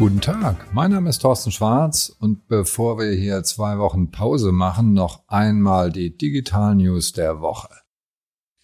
Guten Tag, mein Name ist Thorsten Schwarz und bevor wir hier zwei Wochen Pause machen, noch einmal die Digital News der Woche.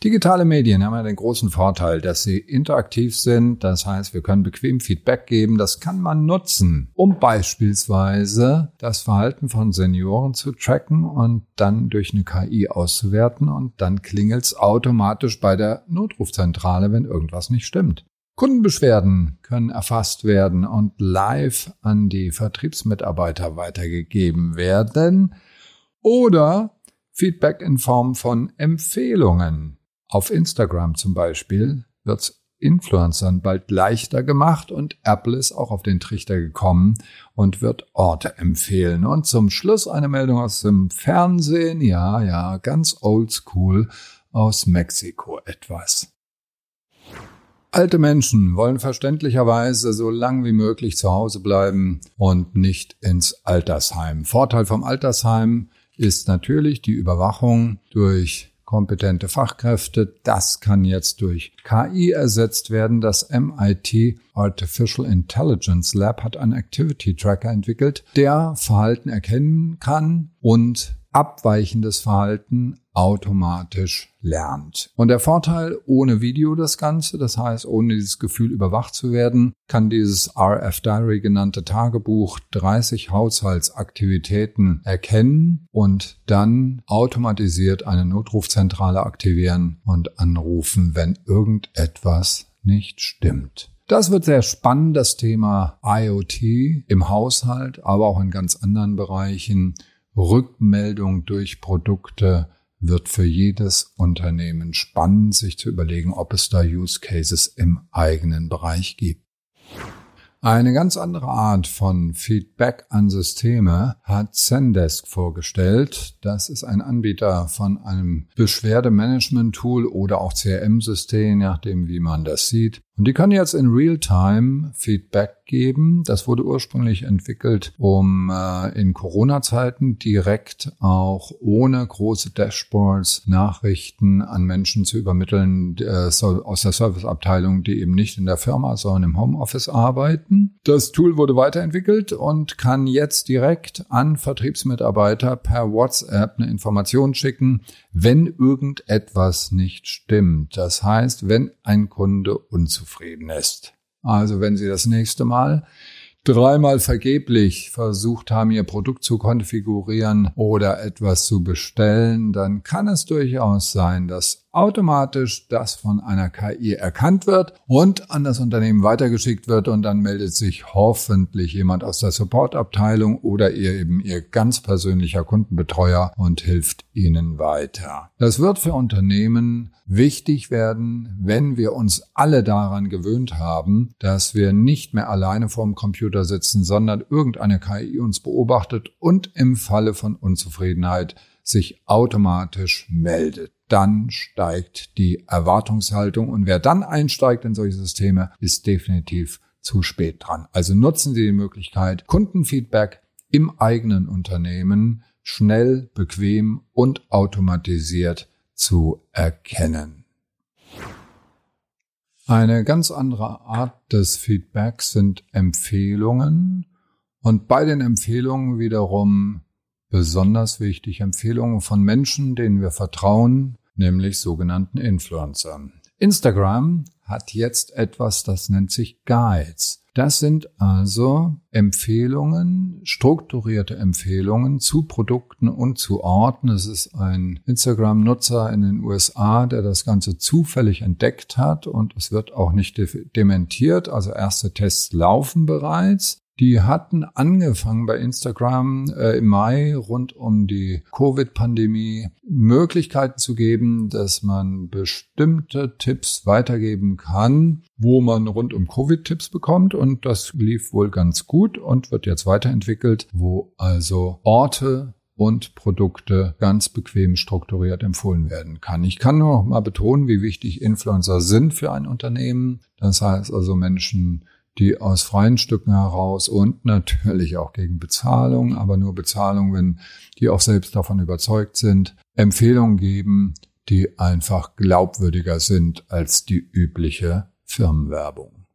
Digitale Medien haben ja den großen Vorteil, dass sie interaktiv sind. Das heißt, wir können bequem Feedback geben. Das kann man nutzen, um beispielsweise das Verhalten von Senioren zu tracken und dann durch eine KI auszuwerten. Und dann klingelt's automatisch bei der Notrufzentrale, wenn irgendwas nicht stimmt. Kundenbeschwerden können erfasst werden und live an die Vertriebsmitarbeiter weitergegeben werden oder Feedback in Form von Empfehlungen. Auf Instagram zum Beispiel wird's Influencern bald leichter gemacht und Apple ist auch auf den Trichter gekommen und wird Orte empfehlen. Und zum Schluss eine Meldung aus dem Fernsehen. Ja, ja, ganz oldschool aus Mexiko etwas. Alte Menschen wollen verständlicherweise so lang wie möglich zu Hause bleiben und nicht ins Altersheim. Vorteil vom Altersheim ist natürlich die Überwachung durch kompetente Fachkräfte. Das kann jetzt durch KI ersetzt werden. Das MIT Artificial Intelligence Lab hat einen Activity Tracker entwickelt, der Verhalten erkennen kann und abweichendes Verhalten automatisch lernt. Und der Vorteil ohne Video das Ganze, das heißt ohne dieses Gefühl überwacht zu werden, kann dieses RF Diary genannte Tagebuch 30 Haushaltsaktivitäten erkennen und dann automatisiert eine Notrufzentrale aktivieren und anrufen, wenn irgendetwas nicht stimmt. Das wird sehr spannend, das Thema IoT im Haushalt, aber auch in ganz anderen Bereichen. Rückmeldung durch Produkte wird für jedes Unternehmen spannend, sich zu überlegen, ob es da Use Cases im eigenen Bereich gibt. Eine ganz andere Art von Feedback an Systeme hat Zendesk vorgestellt. Das ist ein Anbieter von einem Beschwerdemanagement-Tool oder auch CRM-System, nachdem wie man das sieht. Und die können jetzt in Real-Time Feedback geben. Das wurde ursprünglich entwickelt, um äh, in Corona-Zeiten direkt auch ohne große Dashboards Nachrichten an Menschen zu übermitteln äh, aus der Serviceabteilung, die eben nicht in der Firma, sondern im Homeoffice arbeiten. Das Tool wurde weiterentwickelt und kann jetzt direkt an Vertriebsmitarbeiter per WhatsApp eine Information schicken, wenn irgendetwas nicht stimmt. Das heißt, wenn ein Kunde unzufrieden ist. Also wenn Sie das nächste Mal dreimal vergeblich versucht haben, ihr Produkt zu konfigurieren oder etwas zu bestellen, dann kann es durchaus sein, dass automatisch das von einer KI erkannt wird und an das Unternehmen weitergeschickt wird und dann meldet sich hoffentlich jemand aus der Supportabteilung oder ihr eben ihr ganz persönlicher Kundenbetreuer und hilft ihnen weiter. Das wird für Unternehmen wichtig werden, wenn wir uns alle daran gewöhnt haben, dass wir nicht mehr alleine vorm Computer sitzen, sondern irgendeine KI uns beobachtet und im Falle von Unzufriedenheit sich automatisch meldet. Dann steigt die Erwartungshaltung und wer dann einsteigt in solche Systeme, ist definitiv zu spät dran. Also nutzen Sie die Möglichkeit, Kundenfeedback im eigenen Unternehmen schnell, bequem und automatisiert zu erkennen. Eine ganz andere Art des Feedbacks sind Empfehlungen und bei den Empfehlungen wiederum besonders wichtig Empfehlungen von Menschen, denen wir vertrauen, nämlich sogenannten Influencern. Instagram hat jetzt etwas, das nennt sich Guides. Das sind also Empfehlungen, strukturierte Empfehlungen zu Produkten und zu Orten. Es ist ein Instagram-Nutzer in den USA, der das Ganze zufällig entdeckt hat und es wird auch nicht dementiert. Also erste Tests laufen bereits. Die hatten angefangen bei Instagram äh, im Mai rund um die Covid-Pandemie Möglichkeiten zu geben, dass man bestimmte Tipps weitergeben kann, wo man rund um Covid Tipps bekommt und das lief wohl ganz gut und wird jetzt weiterentwickelt, wo also Orte und Produkte ganz bequem strukturiert empfohlen werden kann. Ich kann nur noch mal betonen, wie wichtig Influencer sind für ein Unternehmen. Das heißt also Menschen, die aus freien Stücken heraus und natürlich auch gegen Bezahlung, aber nur Bezahlung, wenn die auch selbst davon überzeugt sind, Empfehlungen geben, die einfach glaubwürdiger sind als die übliche Firmenwerbung.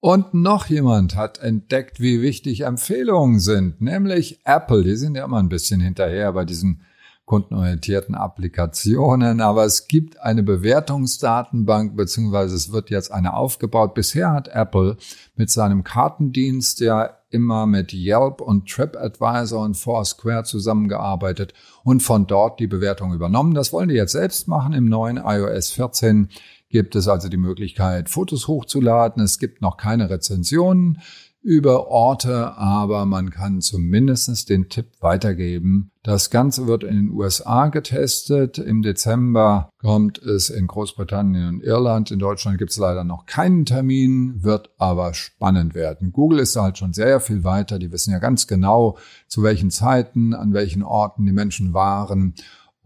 Und noch jemand hat entdeckt, wie wichtig Empfehlungen sind, nämlich Apple. Die sind ja immer ein bisschen hinterher bei diesen kundenorientierten Applikationen, aber es gibt eine Bewertungsdatenbank, beziehungsweise es wird jetzt eine aufgebaut. Bisher hat Apple mit seinem Kartendienst ja immer mit Yelp und TripAdvisor und Foursquare zusammengearbeitet und von dort die Bewertung übernommen. Das wollen die jetzt selbst machen im neuen iOS 14 gibt es also die Möglichkeit, Fotos hochzuladen. Es gibt noch keine Rezensionen über Orte, aber man kann zumindest den Tipp weitergeben. Das Ganze wird in den USA getestet. Im Dezember kommt es in Großbritannien und Irland. In Deutschland gibt es leider noch keinen Termin, wird aber spannend werden. Google ist halt schon sehr viel weiter. Die wissen ja ganz genau, zu welchen Zeiten, an welchen Orten die Menschen waren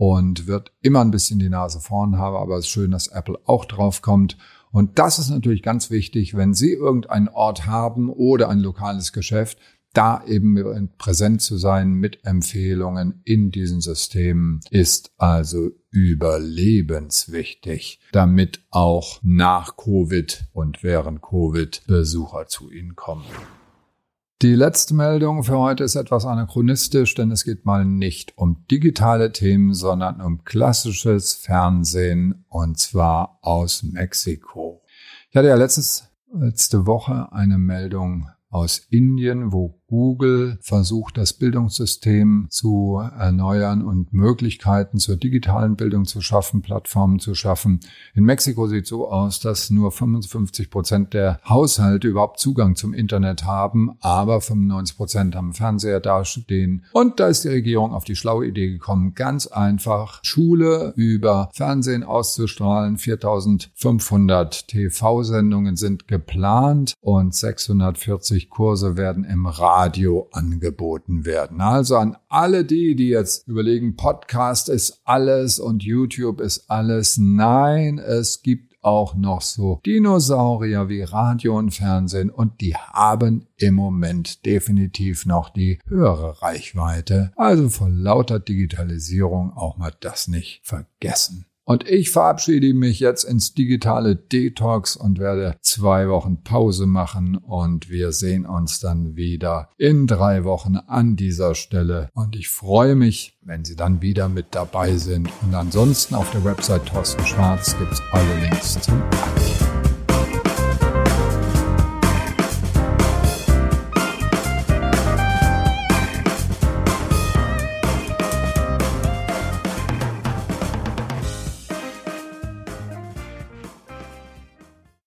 und wird immer ein bisschen die Nase vorn haben, aber es ist schön, dass Apple auch drauf kommt. Und das ist natürlich ganz wichtig, wenn Sie irgendeinen Ort haben oder ein lokales Geschäft, da eben präsent zu sein mit Empfehlungen in diesen Systemen ist also überlebenswichtig, damit auch nach Covid und während Covid Besucher zu Ihnen kommen. Die letzte Meldung für heute ist etwas anachronistisch, denn es geht mal nicht um digitale Themen, sondern um klassisches Fernsehen und zwar aus Mexiko. Ich hatte ja letztes, letzte Woche eine Meldung aus Indien, wo Google versucht, das Bildungssystem zu erneuern und Möglichkeiten zur digitalen Bildung zu schaffen, Plattformen zu schaffen. In Mexiko sieht so aus, dass nur 55 Prozent der Haushalte überhaupt Zugang zum Internet haben, aber 95 Prozent haben Fernseher dastehen. Und da ist die Regierung auf die schlaue Idee gekommen, ganz einfach Schule über Fernsehen auszustrahlen. 4500 TV-Sendungen sind geplant und 640 Kurse werden im Radio Radio angeboten werden. Also an alle die, die jetzt überlegen, Podcast ist alles und YouTube ist alles. Nein, es gibt auch noch so Dinosaurier wie Radio und Fernsehen und die haben im Moment definitiv noch die höhere Reichweite. Also vor lauter Digitalisierung auch mal das nicht vergessen. Und ich verabschiede mich jetzt ins digitale Detox und werde zwei Wochen Pause machen und wir sehen uns dann wieder in drei Wochen an dieser Stelle. Und ich freue mich, wenn Sie dann wieder mit dabei sind. Und ansonsten auf der Website Thorsten Schwarz gibt es alle Links zum